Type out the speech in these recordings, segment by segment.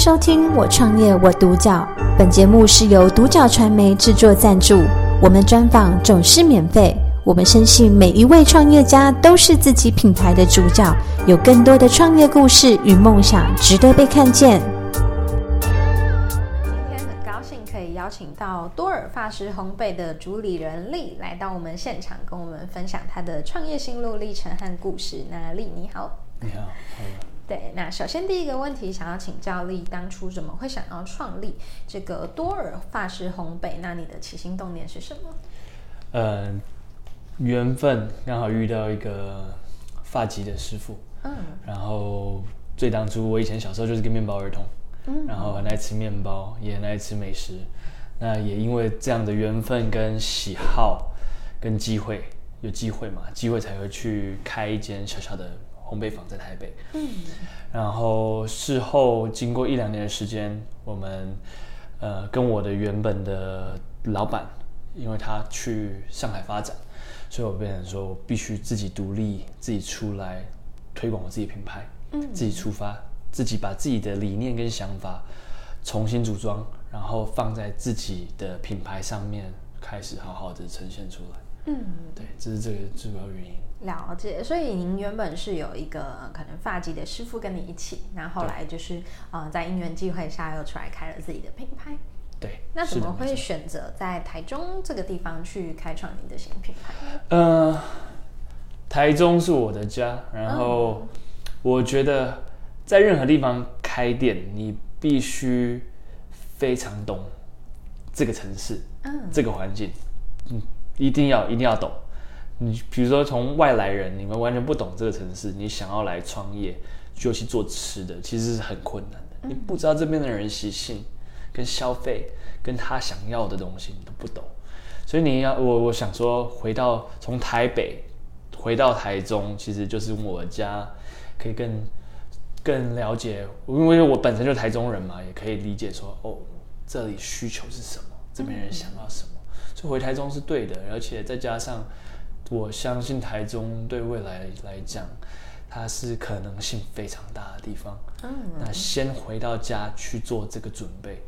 收听《我创业我独角》，本节目是由独角传媒制作赞助，我们专访总是免费。我们深信每一位创业家都是自己品牌的主角，有更多的创业故事与梦想值得被看见。今天很高兴可以邀请到多尔法式烘焙的主理人丽来到我们现场，跟我们分享他的创业心路历程和故事。那丽你好，你好，好。对，那首先第一个问题，想要请教丽，当初怎么会想要创立这个多尔法式烘焙？那你的起心动念是什么？呃，缘分刚好遇到一个法籍的师傅，嗯，然后最当初我以前小时候就是个面包儿童，嗯，然后很爱吃面包，也很爱吃美食，那也因为这样的缘分跟喜好跟机会，有机会嘛，机会才会去开一间小小的。烘焙坊在台北，嗯，然后事后经过一两年的时间，我们呃跟我的原本的老板，因为他去上海发展，所以我变成说我必须自己独立，自己出来推广我自己品牌，嗯，自己出发，自己把自己的理念跟想法重新组装，然后放在自己的品牌上面，开始好好的呈现出来，嗯，对，这是这个主要原因。了解，所以您原本是有一个可能发髻的师傅跟你一起，然后后来就是呃在因缘际会下又出来开了自己的品牌。对，那怎么会选择在台中这个地方去开创你的新品牌？呃，台中是我的家，然后我觉得在任何地方开店，你必须非常懂这个城市，嗯，这个环境，嗯，一定要一定要懂。你比如说，从外来人，你们完全不懂这个城市，你想要来创业，就去做吃的，其实是很困难的。你不知道这边的人习性、跟消费、跟他想要的东西，你都不懂。所以你要我，我想说，回到从台北回到台中，其实就是我家，可以更更了解，因为我本身就台中人嘛，也可以理解说，哦，这里需求是什么，这边人想要什么，所以回台中是对的，而且再加上。我相信台中对未来来讲，它是可能性非常大的地方。嗯，那先回到家去做这个准备，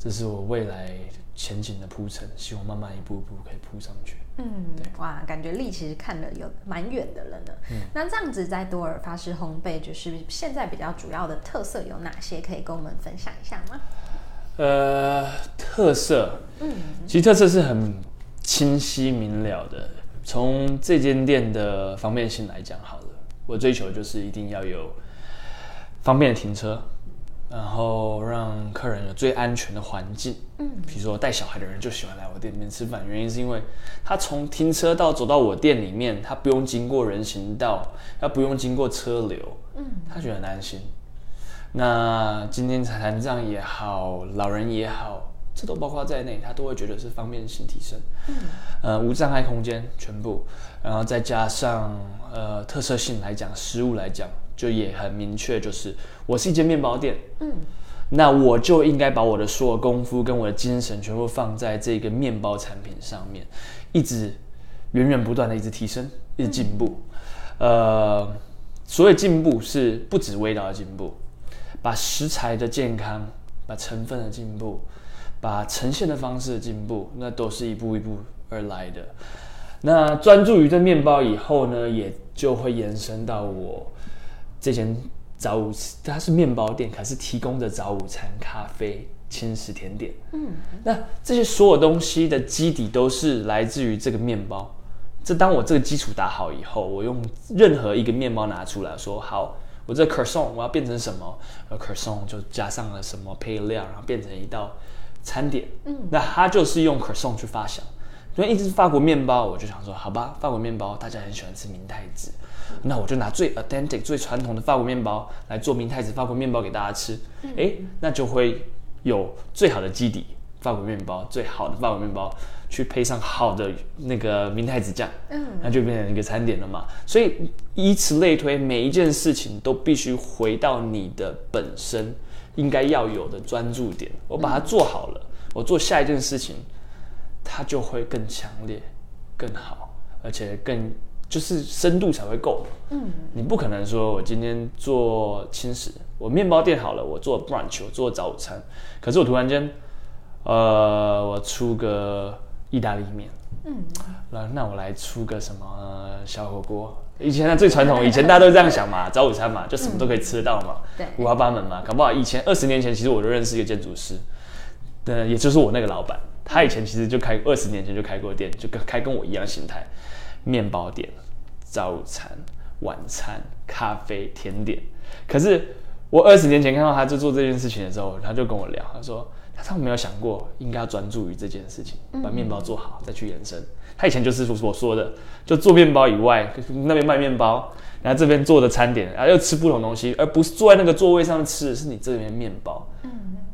这是我未来前景的铺陈，希望慢慢一步一步可以铺上去。嗯，对，哇，感觉力其实看了有蛮远的了呢。嗯，那这样子在多尔发式烘焙，就是现在比较主要的特色有哪些？可以跟我们分享一下吗？呃，特色，嗯，其实特色是很清晰明了的。从这间店的方便性来讲，好了，我追求就是一定要有方便的停车，然后让客人有最安全的环境。嗯，比如说带小孩的人就喜欢来我店里面吃饭，原因是因为他从停车到走到我店里面，他不用经过人行道，他不用经过车流，嗯，他觉得很安心。那今天残障也好，老人也好。这都包括在内，他都会觉得是方便性提升，嗯，呃，无障碍空间全部，然后再加上呃特色性来讲，食物来讲，就也很明确，就是我是一间面包店，嗯，那我就应该把我的所有功夫跟我的精神全部放在这个面包产品上面，一直源源不断的一直提升，一直进步，嗯、呃，所谓进步是不止味道的进步，把食材的健康，把成分的进步。把呈现的方式的进步，那都是一步一步而来的。那专注于这面包以后呢，也就会延伸到我这间早午，它是面包店，可是提供着早午餐、咖啡、轻食、甜点。嗯，那这些所有东西的基底都是来自于这个面包。这当我这个基础打好以后，我用任何一个面包拿出来说，好，我这 croissant 我要变成什么？而 croissant 就加上了什么配料，然后变成一道。餐点，嗯，那他就是用 croissant 去发想，因为一直是法国面包，我就想说，好吧，法国面包大家很喜欢吃明太子，那我就拿最 authentic、最传统的法国面包来做明太子法国面包给大家吃，哎，那就会有最好的基底法国面包，最好的法国面包去配上好的那个明太子酱，嗯，那就变成一个餐点了嘛。所以以此类推，每一件事情都必须回到你的本身。应该要有的专注点，我把它做好了，我做下一件事情，它就会更强烈、更好，而且更就是深度才会够。嗯，你不可能说我今天做轻食，我面包店好了，我做 brunch，我做早午餐，可是我突然间，呃，我出个意大利面。嗯，那那我来出个什么小火锅？以前呢最传统，以前大家都这样想嘛，早午餐嘛，就什么都可以吃得到嘛，对，五花八门嘛，搞不好以前二十年前，其实我就认识一个建筑师，对，也就是我那个老板，他以前其实就开二十年前就开过店，就跟开跟我一样形态，面包店、早午餐、晚餐、咖啡、甜点。可是我二十年前看到他就做这件事情的时候，他就跟我聊，他说。他从没有想过应该要专注于这件事情，把面包做好再去延伸。他以前就是我说的，就做面包以外，那边卖面包，然后这边做的餐点，然后又吃不同东西，而不是坐在那个座位上吃的是你这边面包。嗯，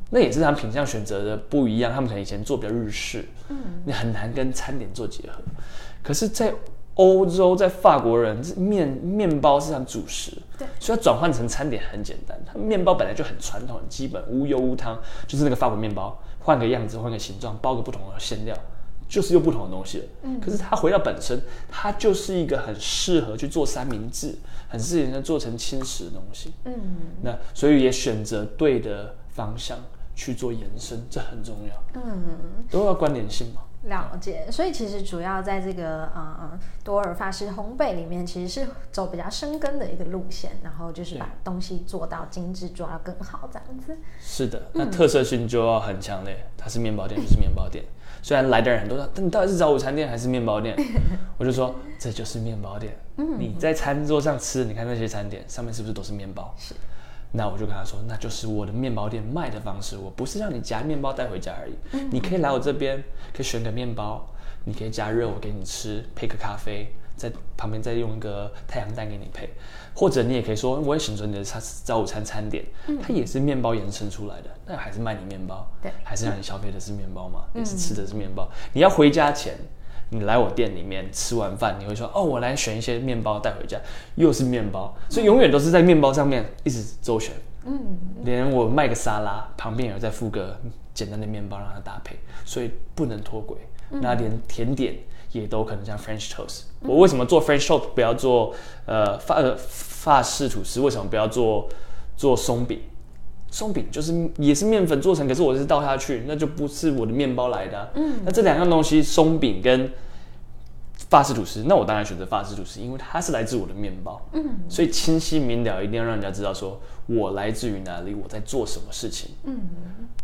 那也是他们品相选择的不一样。他们可能以前做比较日式，嗯，你很难跟餐点做结合。可是，在欧洲在法国人，面面包是他们主食，对，所以它转换成餐点很简单。他们面包本来就很传统、很基本，无油无汤，就是那个法国面包，换个样子、换个形状，包个不同的馅料，就是用不同的东西了。嗯，可是它回到本身，它就是一个很适合去做三明治，很适合做成轻食的东西。嗯，那所以也选择对的方向去做延伸，这很重要。嗯，都要关联性嘛。了解，所以其实主要在这个呃多尔法式烘焙里面，其实是走比较深耕的一个路线，然后就是把东西做到精致，做到更好这样子。是的，那特色性就要很强烈。它是面包店，就是面包店。虽然来的人很多，但你到底是找午餐店还是面包店？我就说这就是面包店。嗯你在餐桌上吃，你看那些餐点上面是不是都是面包？是。那我就跟他说，那就是我的面包店卖的方式，我不是让你夹面包带回家而已。嗯、你可以来我这边，可以选个面包，你可以加热我给你吃，配个咖啡，在旁边再用一个太阳蛋给你配，或者你也可以说，我也选择你的餐早午餐餐点，它也是面包延伸出来的，那还是卖你面包，对，还是让你消费的是面包嘛，也是吃的是面包。你要回家前。你来我店里面吃完饭，你会说哦，我来选一些面包带回家，又是面包，所以永远都是在面包上面一直周旋。嗯，连我卖个沙拉，旁边也会再附个简单的面包让它搭配，所以不能脱轨。嗯、那连甜点也都可能像 French toast。我为什么做 French toast 不要做呃法呃法式吐司？为什么不要做做松饼？松饼就是也是面粉做成，可是我是倒下去，那就不是我的面包来的啊。嗯，那这两样东西，松饼跟法式吐司，那我当然选择法式吐司，因为它是来自我的面包。嗯，所以清晰明了，一定要让人家知道说我来自于哪里，我在做什么事情。嗯，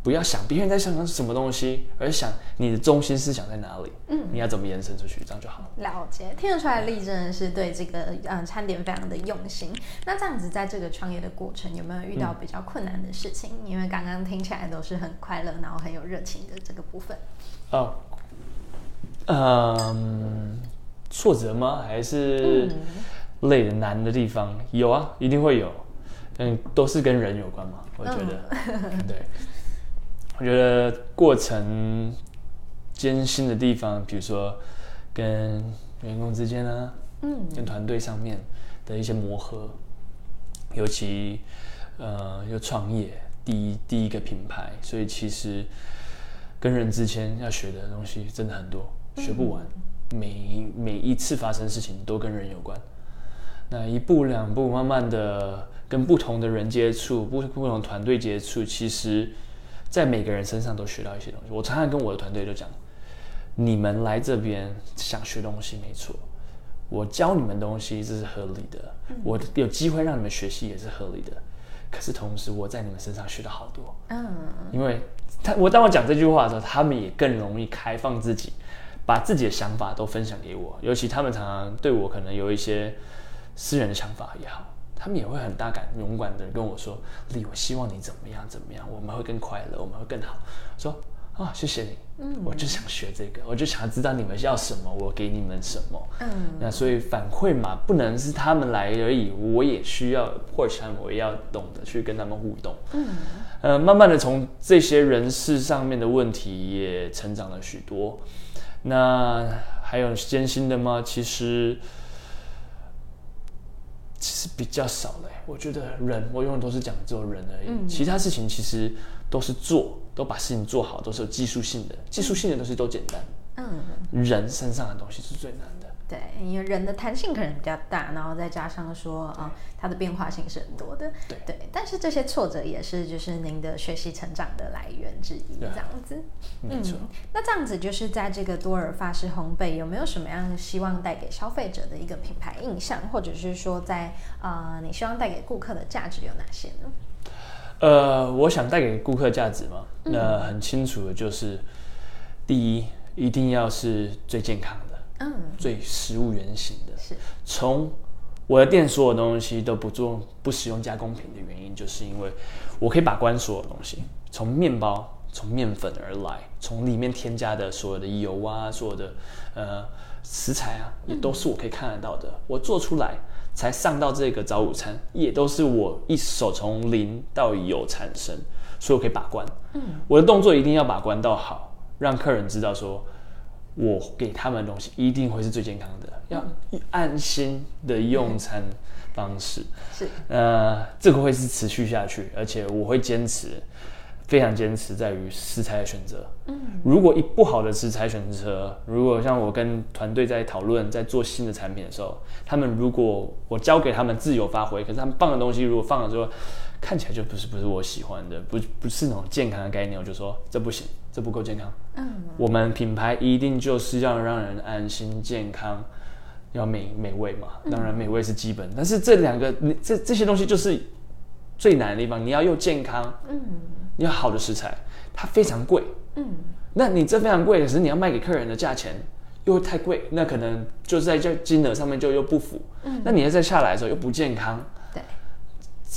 不要想别人在想的是什么东西，而想你的中心思想在哪里。嗯，你要怎么延伸出去，这样就好了。了解，听得出来，丽真的是对这个嗯餐点非常的用心。那这样子，在这个创业的过程，有没有遇到比较困难的事情？嗯、因为刚刚听起来都是很快乐，然后很有热情的这个部分。哦，嗯。挫折吗？还是累的难的地方？嗯、有啊，一定会有。嗯，都是跟人有关嘛。我觉得，嗯、对。我觉得过程艰辛的地方，比如说跟员工之间呢，嗯，跟团队上面的一些磨合，尤其呃，又创业第一第一个品牌，所以其实跟人之间要学的东西真的很多，学不完。嗯。每每一次发生事情都跟人有关，那一步两步，慢慢的跟不同的人接触，不不同团队接触，其实，在每个人身上都学到一些东西。我常常跟我的团队就讲，你们来这边想学东西没错，我教你们东西这是合理的，我有机会让你们学习也是合理的，可是同时我在你们身上学到好多，嗯，因为他我当我讲这句话的时候，他们也更容易开放自己。把自己的想法都分享给我，尤其他们常常对我可能有一些私人的想法也好，他们也会很大胆勇敢的跟我说：“丽，我希望你怎么样怎么样，我们会更快乐，我们会更好。”说：“啊，谢谢你，嗯，我就想学这个，我就想知道你们要什么，我给你们什么。”嗯，那所以反馈嘛，不能是他们来而已，我也需要或者我也要懂得去跟他们互动。嗯，呃，慢慢的从这些人事上面的问题也成长了许多。那还有艰辛的吗？其实其实比较少嘞。我觉得人，我永远都是讲只有人而已。嗯、其他事情其实都是做，都把事情做好，都是有技术性的。技术性的东西都简单。嗯。人身上的东西是最难的。对，因为人的弹性可能比较大，然后再加上说啊、呃，它的变化性是很多的。对对，但是这些挫折也是就是您的学习成长的来源之一，这样子。没错。嗯，那这样子就是在这个多尔法式烘焙，有没有什么样希望带给消费者的一个品牌印象，或者是说在啊、呃，你希望带给顾客的价值有哪些呢？呃，我想带给顾客价值嘛，那、呃、很清楚的就是，第一，一定要是最健康的，嗯，最食物原型的。是，从我的店所有东西都不做不使用加工品的原因，就是因为我可以把关所有东西，从面包，从面粉而来，从里面添加的所有的油啊，所有的呃食材啊，也都是我可以看得到的，嗯、我做出来。才上到这个早午餐，也都是我一手从零到有产生，所以我可以把关。嗯，我的动作一定要把关到好，让客人知道说，我给他们的东西一定会是最健康的，要安心的用餐方式。是，呃，这个会是持续下去，而且我会坚持。非常坚持在于食材的选择。嗯，如果一不好的食材选择，如果像我跟团队在讨论，在做新的产品的时候，他们如果我交给他们自由发挥，可是他们放的东西如果放了之后，看起来就不是不是我喜欢的，不不是那种健康的概念，我就说这不行，这不够健康。嗯，我们品牌一定就是要让人安心、健康，要美美味嘛。当然美味是基本，但是这两个你这这些东西就是最难的地方，你要又健康。嗯。你要好的食材，它非常贵，嗯，那你这非常贵，可是你要卖给客人的价钱又太贵，那可能就是在这金额上面就又不符，嗯，那你要再下来的时候又不健康，对，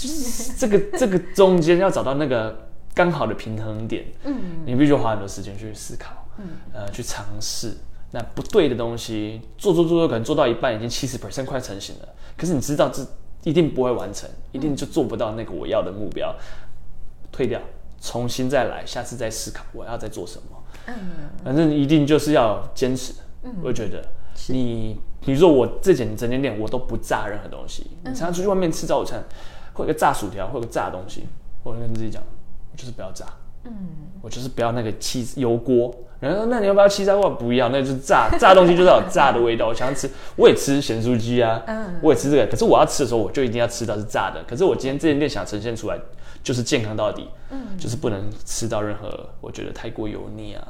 这个这个中间要找到那个刚好的平衡点，嗯，你必须花很多时间去思考，嗯，呃，去尝试，那不对的东西做做做做，可能做到一半已经七十 percent 快成型了，可是你知道这一定不会完成，一定就做不到那个我要的目标，退掉。重新再来，下次再思考我要再做什么。嗯，反正一定就是要坚持。嗯，我觉得你，比如说我这整整间店，我都不炸任何东西。你常常出去外面吃早餐，会有个炸薯条，会有个炸东西，我跟自己讲，我就是不要炸。嗯，我就是不要那个气油锅。然后说，那你要不要气炸锅？不要，那就是炸炸东西，就是要有炸的味道。我想吃，我也吃咸酥鸡啊，我也吃这个。可是我要吃的时候，我就一定要吃到是炸的。可是我今天这间店想呈现出来。就是健康到底，嗯，就是不能吃到任何我觉得太过油腻啊、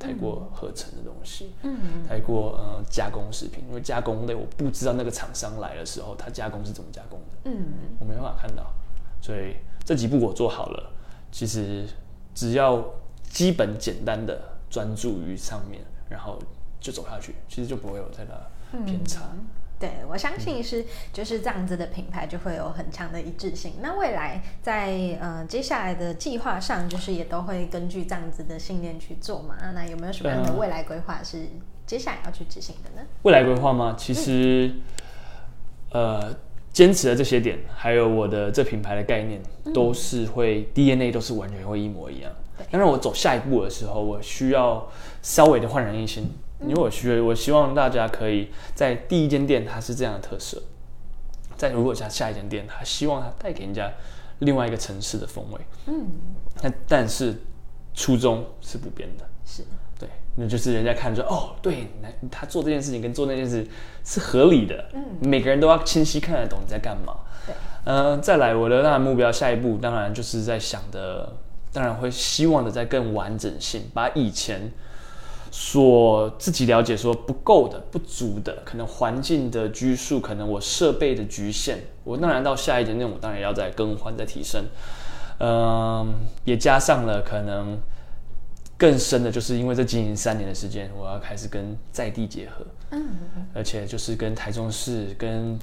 太过合成的东西，嗯，太过呃加工食品，因为加工类我不知道那个厂商来的时候他加工是怎么加工的，嗯，我没办法看到，所以这几步我做好了，其实只要基本简单的专注于上面，然后就走下去，其实就不会有太大偏差。嗯对，我相信是就是这样子的品牌就会有很强的一致性。那未来在呃接下来的计划上，就是也都会根据这样子的信念去做嘛？那有没有什么样的未来规划是接下来要去执行的呢？未来规划吗？其实，嗯、呃，坚持的这些点，还有我的这品牌的概念，都是会、嗯、DNA 都是完全会一模一样。当然，我走下一步的时候，我需要稍微的焕然一新。因为我希我希望大家可以在第一间店它是这样的特色，在如果下下一间店，他希望它带给人家另外一个城市的风味。嗯，那但是初衷是不变的。是，对，那就是人家看着哦，对，他做这件事情跟做那件事是合理的。嗯，每个人都要清晰看得懂你在干嘛。对，呃，再来我的那目标，下一步当然就是在想的，当然会希望的再更完整性，把以前。所自己了解说不够的、不足的，可能环境的拘束，可能我设备的局限，我当然到下一阶段，我当然要再更换、再提升。嗯，也加上了可能更深的，就是因为这经营三年的时间，我要开始跟在地结合，嗯，而且就是跟台中市，跟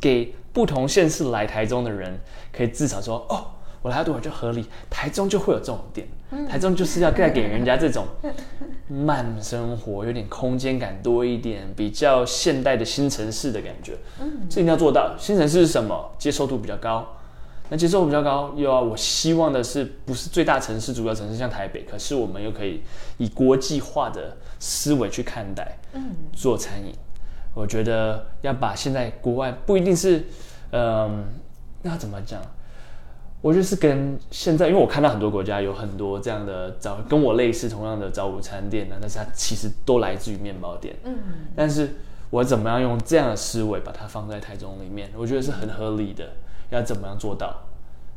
给不同县市来台中的人，可以至少说哦。我来多少就合理，台中就会有这种店，台中就是要再给人家这种 慢生活，有点空间感多一点，比较现代的新城市的感觉。嗯，这一定要做到。新城市是什么？接受度比较高。那接受度比较高，又要我希望的是，不是最大城市、主要城市像台北，可是我们又可以以国际化的思维去看待，嗯，做餐饮。我觉得要把现在国外不一定是，嗯、呃，那怎么讲？我就是跟现在，因为我看到很多国家有很多这样的早跟我类似同样的早午餐店呢，但是它其实都来自于面包店。嗯，但是我怎么样用这样的思维把它放在台中里面？我觉得是很合理的。要怎么样做到？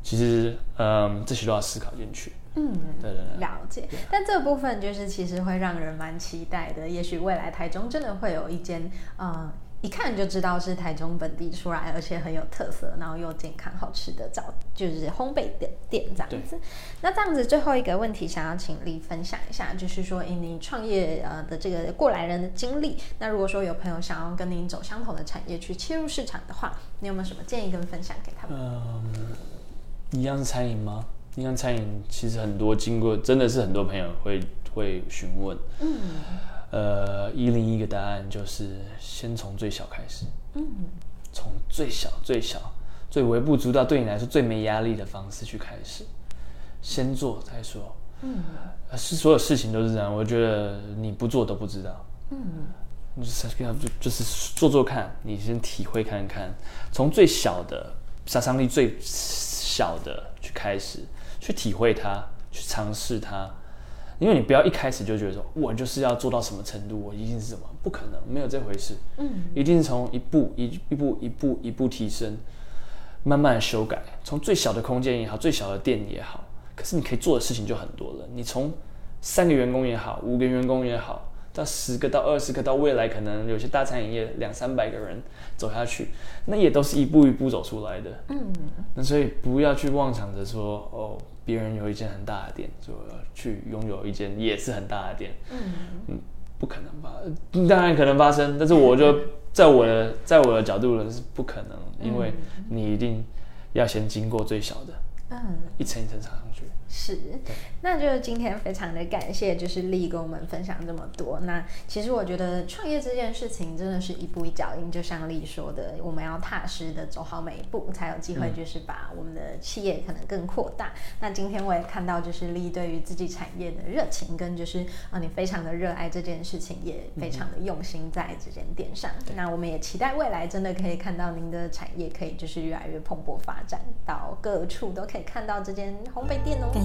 其实，嗯，这些都要思考进去。嗯，对对对，了解。但这部分就是其实会让人蛮期待的。也许未来台中真的会有一间，嗯。一看就知道是台中本地出来，而且很有特色，然后又健康好吃的早就是烘焙的店这样子。那这样子最后一个问题，想要请丽分享一下，就是说，以你创业呃的这个过来人的经历，那如果说有朋友想要跟您走相同的产业去切入市场的话，你有没有什么建议跟分享给他们？嗯，一样是餐饮吗？一样餐饮其实很多经过，真的是很多朋友会会询问。嗯。呃，一零一个答案就是先从最小开始，嗯，从最小、最小、最微不足道，对你来说最没压力的方式去开始，先做再说，嗯，是所有事情都是这样。我觉得你不做都不知道，嗯，就是就就是做做看，你先体会看看，从最小的杀伤力最小的去开始，去体会它，去尝试它。因为你不要一开始就觉得说，我就是要做到什么程度，我一定是什么，不可能，没有这回事。嗯，一定是从一步一一步一步一步提升，慢慢修改，从最小的空间也好，最小的店也好，可是你可以做的事情就很多了。你从三个员工也好，五个员工也好，到十个到二十个，到未来可能有些大餐饮业两三百个人走下去，那也都是一步一步走出来的。嗯，那所以不要去妄想着说哦。别人有一间很大的店，就要去拥有一间也是很大的店。嗯嗯，不可能吧？当然可能发生，但是我就在我的在我的角度呢是不可能，因为你一定要先经过最小的，嗯，一层一层上去。是，那就是今天非常的感谢，就是丽跟我们分享这么多。那其实我觉得创业这件事情真的是一步一脚印，就像丽说的，我们要踏实的走好每一步，才有机会就是把我们的企业可能更扩大。嗯、那今天我也看到，就是丽对于自己产业的热情，跟就是啊，你非常的热爱这件事情，也非常的用心在这间店上。嗯、那我们也期待未来真的可以看到您的产业可以就是越来越蓬勃发展，到各处都可以看到这间烘焙店哦。